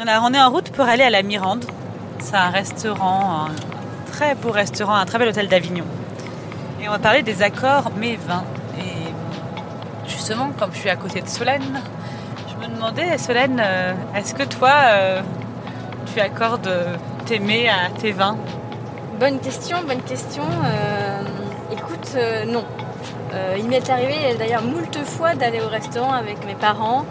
Alors, on est en route pour aller à la Mirande. C'est un restaurant, un très beau restaurant, un très bel hôtel d'Avignon. Et on va parler des accords mes vins. Et justement, comme je suis à côté de Solène, je me demandais, Solène, euh, est-ce que toi, euh, tu accordes tes mets à tes vins? Bonne question, bonne question. Euh, écoute, euh, non. Euh, il m'est arrivé d'ailleurs moult fois d'aller au restaurant avec mes parents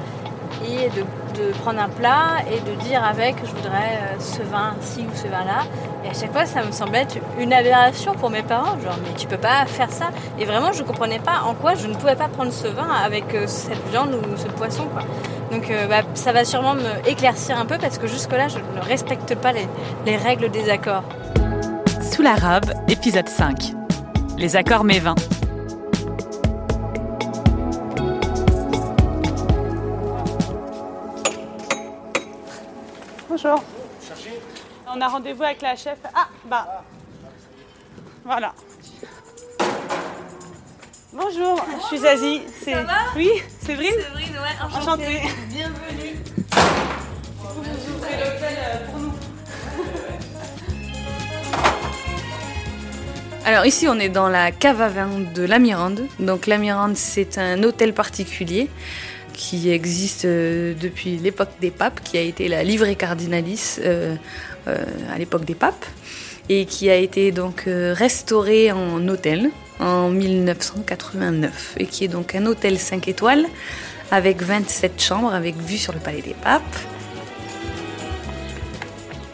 de, prendre un plat et de dire avec je voudrais euh, ce vin-ci ou ce vin-là. Et à chaque fois, ça me semblait être une aberration pour mes parents. Genre, mais tu peux pas faire ça. Et vraiment, je comprenais pas en quoi je ne pouvais pas prendre ce vin avec euh, cette viande ou ce poisson, quoi. Donc, euh, bah, ça va sûrement me éclaircir un peu parce que jusque-là, je ne respecte pas les, les règles des accords. Sous la robe, épisode 5. Les accords mes Bonjour. On a rendez-vous avec la chef. Ah, bah. Voilà. Bonjour, je suis Zazie. C'est... Ça va? Oui, Séverine Séverine, ouais, Enchantée. Bienvenue. Vous ouvrez l'hôtel pour nous. Alors ici on est dans la cave à vin de la Mirande. Donc la Mirande c'est un hôtel particulier qui existe euh, depuis l'époque des papes, qui a été la livrée cardinalis euh, euh, à l'époque des papes et qui a été donc euh, restauré en hôtel en 1989 et qui est donc un hôtel 5 étoiles avec 27 chambres avec vue sur le palais des papes.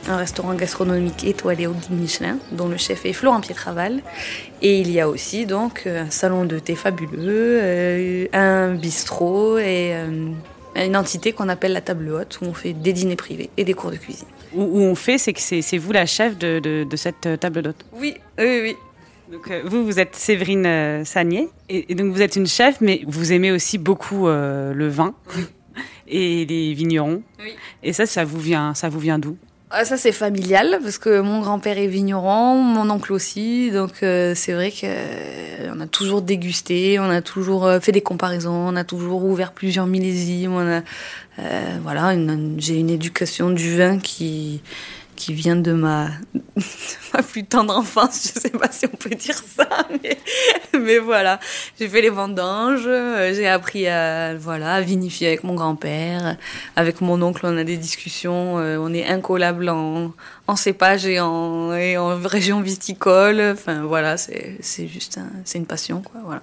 Un restaurant gastronomique étoilé au guide Michelin, dont le chef est Florent Pietraval. Et il y a aussi donc un salon de thé fabuleux, euh, un bistrot et euh, une entité qu'on appelle la table haute, où on fait des dîners privés et des cours de cuisine. Où, on fait, c'est que c'est, vous la chef de, de- de cette euh, table d'hôte. Oui, oui, oui. Donc euh, vous, vous êtes Séverine euh, Sagnier, et, donc vous êtes une chef, mais vous aimez aussi beaucoup euh, le vin et les vignerons. Oui. Et ça, ça vous vient, ça vous vient d'où? Ça c'est familial parce que mon grand-père est vigneron, mon oncle aussi, donc euh, c'est vrai que euh, on a toujours dégusté, on a toujours euh, fait des comparaisons, on a toujours ouvert plusieurs millésimes, on a euh, voilà, j'ai une éducation du vin qui qui vient de ma, ma plus tendre enfance, je sais pas si on peut dire ça, mais, mais voilà, j'ai fait les vendanges, euh, j'ai appris à voilà à vinifier avec mon grand-père, avec mon oncle, on a des discussions, euh, on est incollables en, en cépage et en, région viticole. Enfin voilà, c'est juste une passion quoi. Voilà.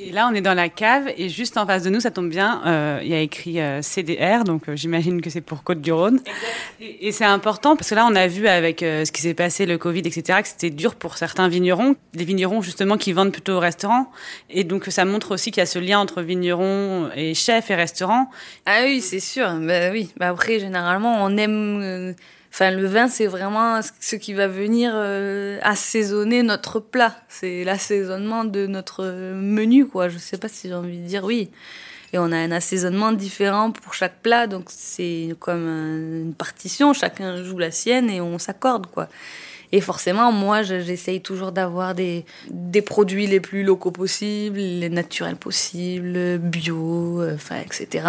Et là, on est dans la cave, et juste en face de nous, ça tombe bien, euh, il y a écrit euh, CDR, donc euh, j'imagine que c'est pour Côte-du-Rhône. Et, et c'est important, parce que là, on a vu avec euh, ce qui s'est passé, le Covid, etc., que c'était dur pour certains vignerons, des vignerons justement qui vendent plutôt au restaurant. Et donc, ça montre aussi qu'il y a ce lien entre vignerons et chefs et restaurants. Ah oui, c'est sûr. Bah oui. Bah après, généralement, on aime. Enfin, le vin, c'est vraiment ce qui va venir euh, assaisonner notre plat. C'est l'assaisonnement de notre menu, quoi. Je sais pas si j'ai envie de dire oui. Et on a un assaisonnement différent pour chaque plat, donc c'est comme un- une partition. Chacun joue la sienne et on s'accorde, quoi. Et forcément, moi, je- j'essaye toujours d'avoir des, des produits les plus locaux possibles, les naturels possibles, bio, euh, enfin, etc.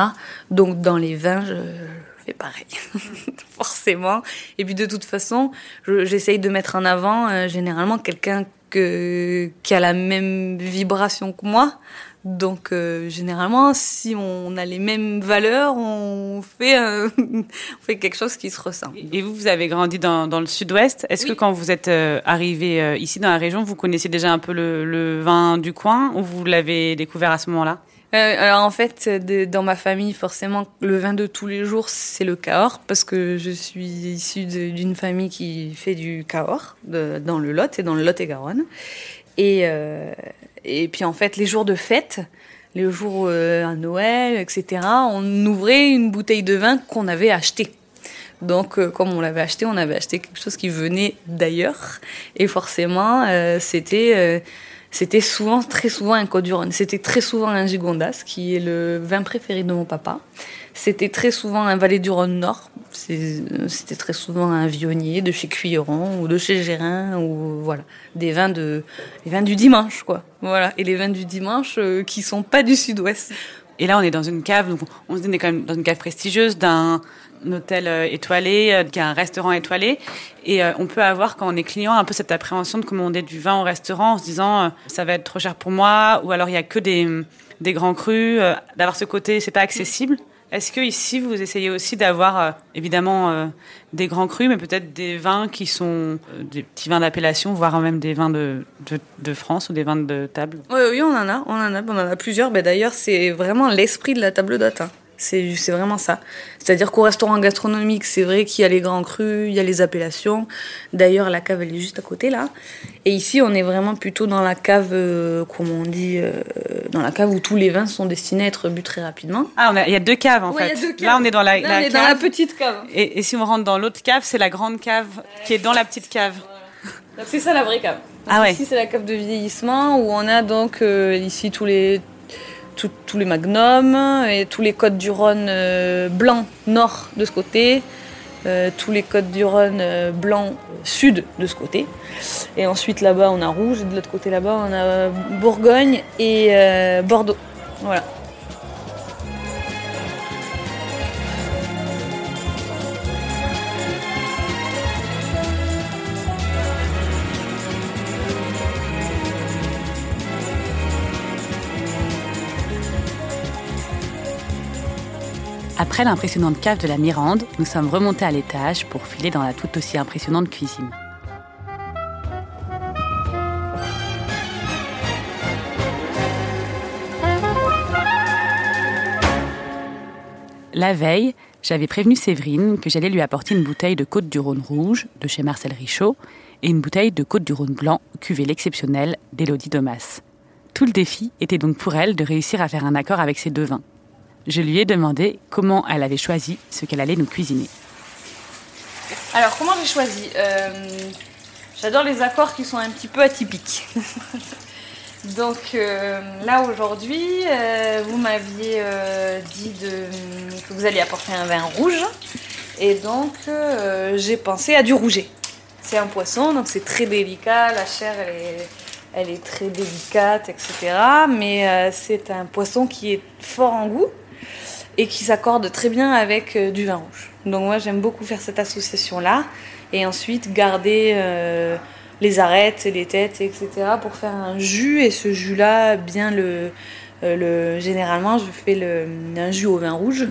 Donc, dans les vins, je pareil, forcément. Et puis, de toute façon, je- j'essaye de mettre en avant euh, généralement quelqu'un que, qui a la même vibration que moi. Donc, euh, généralement, si on a les mêmes valeurs, on fait, un- on fait quelque chose qui se ressent. Et vous, vous avez grandi dans, dans le sud-ouest. Est-ce que quand vous êtes euh, arrivé euh, ici dans la région, vous connaissiez déjà un peu le, le vin du coin ou vous l'avez découvert à ce moment-là? Euh, alors en fait, dans ma famille, forcément, le vin de tous les jours, c'est le Cahors, parce que je suis issue d'une famille qui fait du Cahors dans le Lot et dans le Lot-et-Garonne. Et, euh, et puis en fait, les jours de fête, les jours euh, à Noël, etc., on ouvrait une bouteille de vin qu'on avait acheté. Donc, comme on l'avait acheté, on avait acheté quelque chose qui venait d'ailleurs. Et forcément, c'était c'était souvent, très souvent un Côte-du-Rhône. C'était très souvent un Gigondas, qui est le vin préféré de mon papa. C'était très souvent un Valais du Rhône Nord. C'est- C'était très souvent un Vionnier de chez Cuilleron ou de chez Gérin ou voilà des vins de les vins du dimanche quoi. Voilà et les vins du dimanche euh, qui sont pas du Sud-Ouest. Et là, on est dans une cave, donc on on est quand même dans une cave prestigieuse d'un hôtel étoilé, qui est un restaurant étoilé. Et on peut avoir, quand on est client, un peu cette appréhension de commander du vin au restaurant en se disant ça va être trop cher pour moi, ou alors il y a que des, des grands crus, d'avoir ce côté, c'est pas accessible. Est-ce que ici vous essayez aussi d'avoir euh, évidemment euh, des grands crus, mais peut-être des vins qui sont euh, des petits vins d'appellation, voire même des vins de, de, France ou des vins de table? Oui, oui, on en a, on en a, on en a plusieurs. Mais d'ailleurs, c'est vraiment l'esprit de la table d'hôte. Hein. C'est vraiment ça. C'est-à-dire qu'au restaurant gastronomique, c'est vrai qu'il y a les grands crus, il y a les appellations. D'ailleurs, la cave, elle est juste à côté, là. Et ici, on est vraiment plutôt dans la cave, euh, comment on dit, euh, dans la cave où tous les vins sont destinés à être bu très rapidement. Ah, il y a deux caves, en fait. Là, on est dans la, là, on est dans la petite cave. Et, si on rentre dans l'autre cave, c'est la grande cave qui est dans la petite cave. C'est ça la vraie cave. ah ouais. Ici, c'est la cave de vieillissement où on a donc euh, ici tous les tous les magnums et tous les côtes du Rhône euh, blanc nord de ce côté, euh, tous les côtes du Rhône euh, blanc sud de ce côté. Et ensuite là-bas on a rouge et de l'autre côté là-bas on a Bourgogne et Bordeaux. Voilà. Après l'impressionnante cave de la Mirande, nous sommes remontés à l'étage pour filer dans la tout aussi impressionnante cuisine. La veille, j'avais prévenu Séverine que j'allais lui apporter une bouteille de Côte du Rhône rouge de chez Marcel Richaud et une bouteille de Côte du Rhône blanc, cuvée l'exceptionnelle d'Élodie Domas. Tout le défi était donc pour elle de réussir à faire un accord avec ces deux vins je lui ai demandé comment elle avait choisi ce qu'elle allait nous cuisiner. Alors, comment j'ai choisi euh, J'adore les accords qui sont un petit peu atypiques. Donc euh, là aujourd'hui, euh, vous m'aviez dit que vous alliez apporter un vin rouge. Et donc j'ai pensé à du rouget. C'est un poisson, donc c'est très délicat, la chair elle est très délicate, etc. Mais c'est un poisson qui est fort en goût et qui s'accorde très bien avec euh, du vin rouge. Donc moi j'aime beaucoup faire cette association-là et ensuite garder euh, les arêtes, les têtes, etc. pour faire un jus et ce jus-là, bien le, euh, le généralement je fais un jus au vin rouge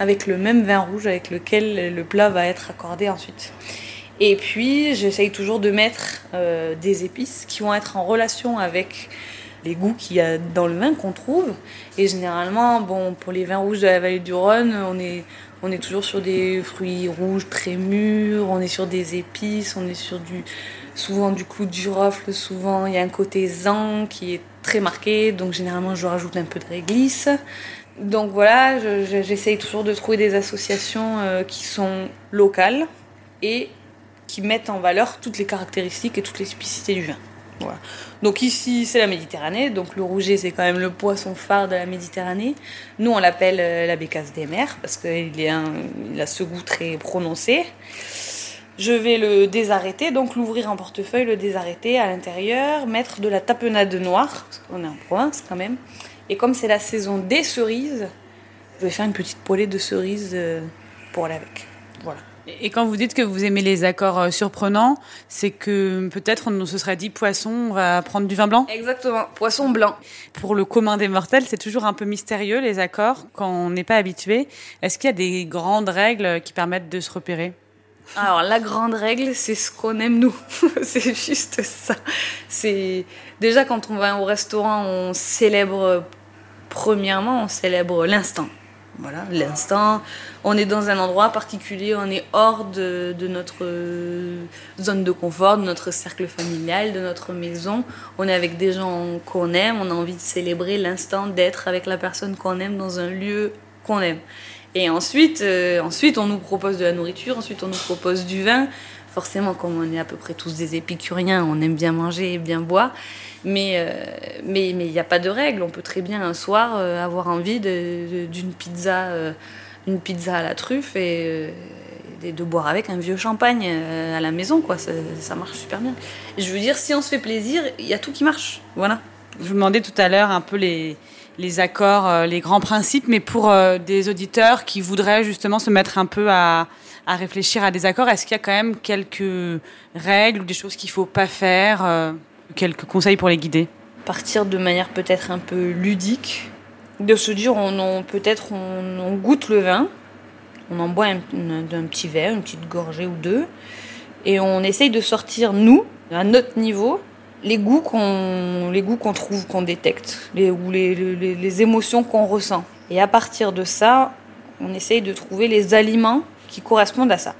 avec le même vin rouge avec lequel le plat va être accordé ensuite. Et puis j'essaye toujours de mettre des épices qui vont être en relation avec les goûts qu'il y a dans le vin qu'on trouve. Et généralement, bon, pour les vins rouges de la vallée du Rhône, on est, on est toujours sur des fruits rouges très mûrs, on est sur des épices, on est sur du, souvent du clou de girofle, souvent il y a un côté zan qui est très marqué, donc généralement je rajoute un peu de réglisse. Donc voilà, j'essaye toujours de trouver des associations euh, qui sont locales et qui mettent en valeur toutes les caractéristiques et toutes les spécificités du vin. Donc ici, c'est la Méditerranée. Donc le rouget, c'est quand même le poisson phare de la Méditerranée. Nous, on l'appelle euh, la bécasse des mers parce qu'il il a ce goût très prononcé. Je vais le désarrêter, donc l'ouvrir en portefeuille, le désarrêter à l'intérieur, mettre de la tapenade noire, parce qu'on est en province quand même. Et comme c'est la saison des cerises, je vais faire une petite poêlée de cerises euh, pour aller avec. Voilà. Et quand vous dites que vous aimez les accords euh, surprenants, c'est que peut-être on se serait dit poisson, on va prendre du vin blanc? Exactement, poisson blanc. Pour le commun des mortels, c'est toujours un peu mystérieux les accords quand on n'est pas habitué. Est-ce qu'il y a des grandes règles qui permettent de se repérer? Alors la grande règle, c'est ce qu'on aime nous. c'est juste ça. C'est déjà quand on va au restaurant, on célèbre premièrement, on célèbre l'instant. Voilà, l'instant. On est dans un endroit particulier, on est hors de, notre euh, zone de confort, de notre cercle familial, de notre maison. On est avec des gens qu'on aime, on a envie de célébrer l'instant d'être avec la personne qu'on aime dans un lieu qu'on aime. Et ensuite, euh, ensuite, on nous propose de la nourriture, ensuite on nous propose du vin. Forcément, comme on est à peu près tous des épicuriens, on aime bien manger et bien boire. Mais euh, il n'y a pas de règle. On peut très bien un soir euh, avoir envie d'une pizza, euh, une pizza à la truffe et, de boire avec un vieux champagne à la maison. Quoi. Ça, marche super bien. je veux dire, si on se fait plaisir, il y a tout qui marche. Voilà. Je vous demandais tout à l'heure un peu les, les accords, les grands principes, mais pour des auditeurs qui voudraient justement se mettre un peu à, réfléchir à des accords, est-ce qu'il y a quand même quelques règles ou des choses qu'il faut pas faire, quelques conseils pour les guider? Partir de manière peut-être un peu ludique, de se dire on, peut-être on, goûte le vin, on en boit un, petit verre, une petite gorgée ou deux, et on essaye de sortir nous à notre niveau les goûts qu'on les goûts qu'on trouve qu'on détecte les, ou les, les, les émotions qu'on ressent. Et à partir de ça on essaye de trouver les aliments qui correspondent à ça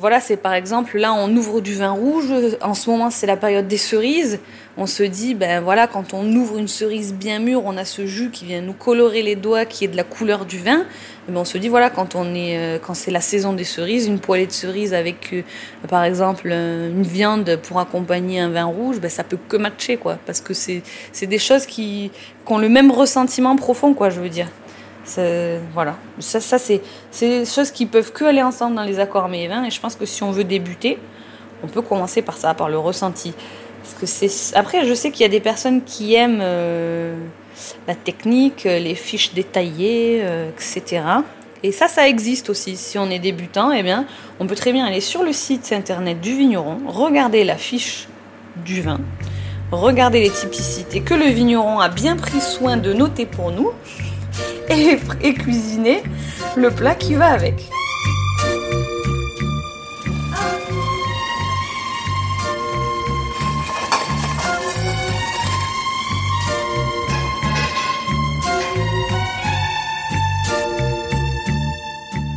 voilà, c'est par exemple, là, on ouvre du vin rouge. En ce moment, c'est la période des cerises. On se dit, ben voilà, quand on ouvre une cerise bien mûre, on a ce jus qui vient nous colorer les doigts, qui est de la couleur du vin. Ben on se dit, voilà, quand on est, euh, quand c'est la saison des cerises, une poêlée de cerises avec, euh, par exemple, une viande pour accompagner un vin rouge, ben ça peut que matcher, quoi. Parce que c'est, c'est des choses qui, qui ont le même ressentiment profond, quoi, je veux dire voilà. Ça, ça c'est des choses qui peuvent que aller ensemble dans les accords mais et je pense que si on veut débuter, on peut commencer par ça, par le ressenti. Parce que après, je sais qu'il y a des personnes qui aiment euh, la technique, les fiches détaillées, euh, etc. Et ça, ça existe aussi. Si on est débutant, eh bien, on peut très bien aller sur le site internet du vigneron, regarder la fiche du vin, regarder les typicités que le vigneron a bien pris soin de noter pour nous et, cuisiner le plat qui va avec.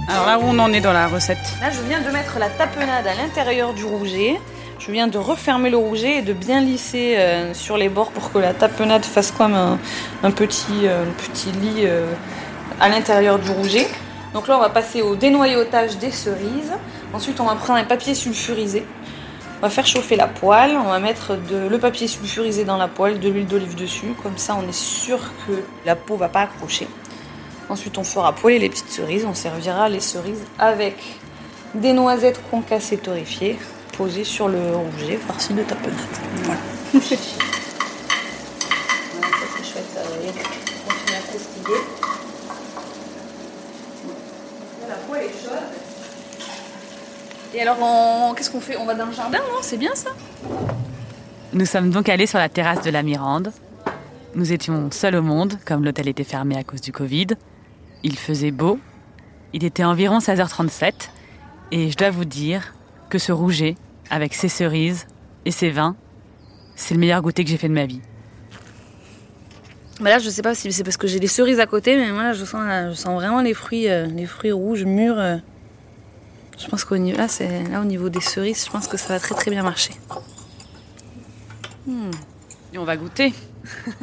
Alors là où on en est dans la recette? Là, je viens de mettre la tapenade à l'intérieur du rouget. Je viens de refermer le rouget et de bien lisser euh, sur les bords pour que la tapenade fasse comme un, petit, euh, lit euh, à l'intérieur du rouget. Donc là, on va passer au dénoyautage des cerises. Ensuite, on va prendre un papier sulfurisé. On va faire chauffer la poêle. On va mettre le papier sulfurisé dans la poêle, de l'huile d'olive dessus. Comme ça, on est sûr que la peau va pas accrocher. Ensuite, on fera poêler les petites cerises. On servira les cerises avec des noisettes concassées torréfiées posé sur le rouget farci de tapenade. Voilà. voilà, ça c'est chouette, euh, continue à croustiller. La poêle est chaude. Et alors, qu'est-ce qu'on fait? On va dans le jardin, non? C'est bien ça? Nous sommes donc allés sur la terrasse de la Mirande. Nous étions seuls au monde, comme l'hôtel était fermé à cause du Covid. Il faisait beau. Il était environ 16h37. Et je dois vous dire que ce rouget, avec ses cerises et ses vins, c'est le meilleur goûter que j'ai fait de ma vie. Bah là, je sais pas si c'est parce que j'ai des cerises à côté, mais moi, je sens, je sens vraiment les fruits, euh, les fruits rouges mûrs. Euh. Je pense qu'au niveau, là, c'est là au niveau des cerises, je pense que ça va très très bien marcher. Hmm. Et on va goûter.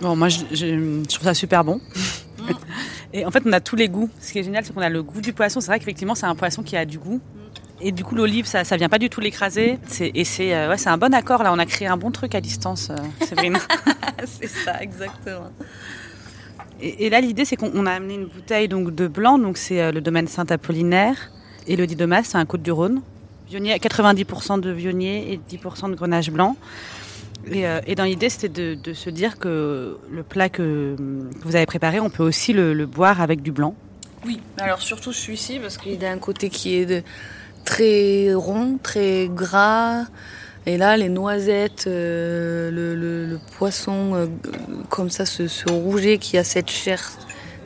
bon, moi, je, je, trouve ça super bon. Et en fait, on a tous les goûts. Ce qui est génial, c'est qu'on a le goût du poisson. C'est vrai qu'effectivement, c'est un poisson qui a du goût. Et du coup, l'olive, ça, ça vient pas du tout l'écraser. Et c'est euh, ouais, un bon accord. Là, on a créé un bon truc à distance, euh, Séverine. c'est ça, exactement. Et, là, l'idée, c'est qu'on a amené une bouteille donc, de blanc. Donc, c'est euh, le domaine Saint-Apollinaire. Et le Didomas, c'est un Côte-du-Rhône. 90% de vionnier et 10% de grenache blanc. Euh, et, dans l'idée, c'était de, se dire que le plat que, vous avez préparé, on peut aussi le, boire avec du blanc. Oui, alors surtout celui-ci, parce qu'il a un côté qui est très rond, très gras. Et là, les noisettes, euh, le, poisson, euh, comme ça, ce, rouget qui a cette chair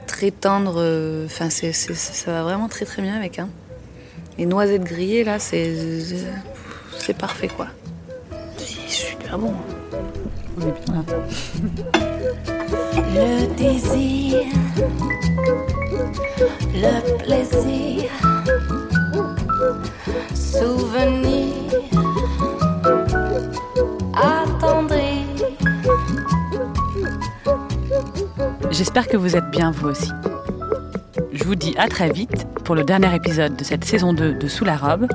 très tendre, enfin, ça va vraiment très très bien avec. Hein. Les noisettes grillées, là, c'est parfait, quoi. Ah bon On est bien Le désir, le plaisir, souvenir, attendri. J'espère que vous êtes bien vous aussi. Je vous dis à très vite pour le dernier épisode de cette saison 2 de Sous la robe.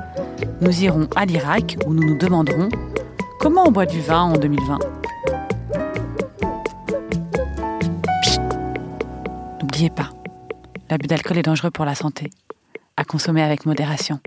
Nous irons à l'Irak où nous nous demanderons Comment on boit du vin en 2020 N'oubliez pas, l'abus d'alcool est dangereux pour la santé. À consommer avec modération.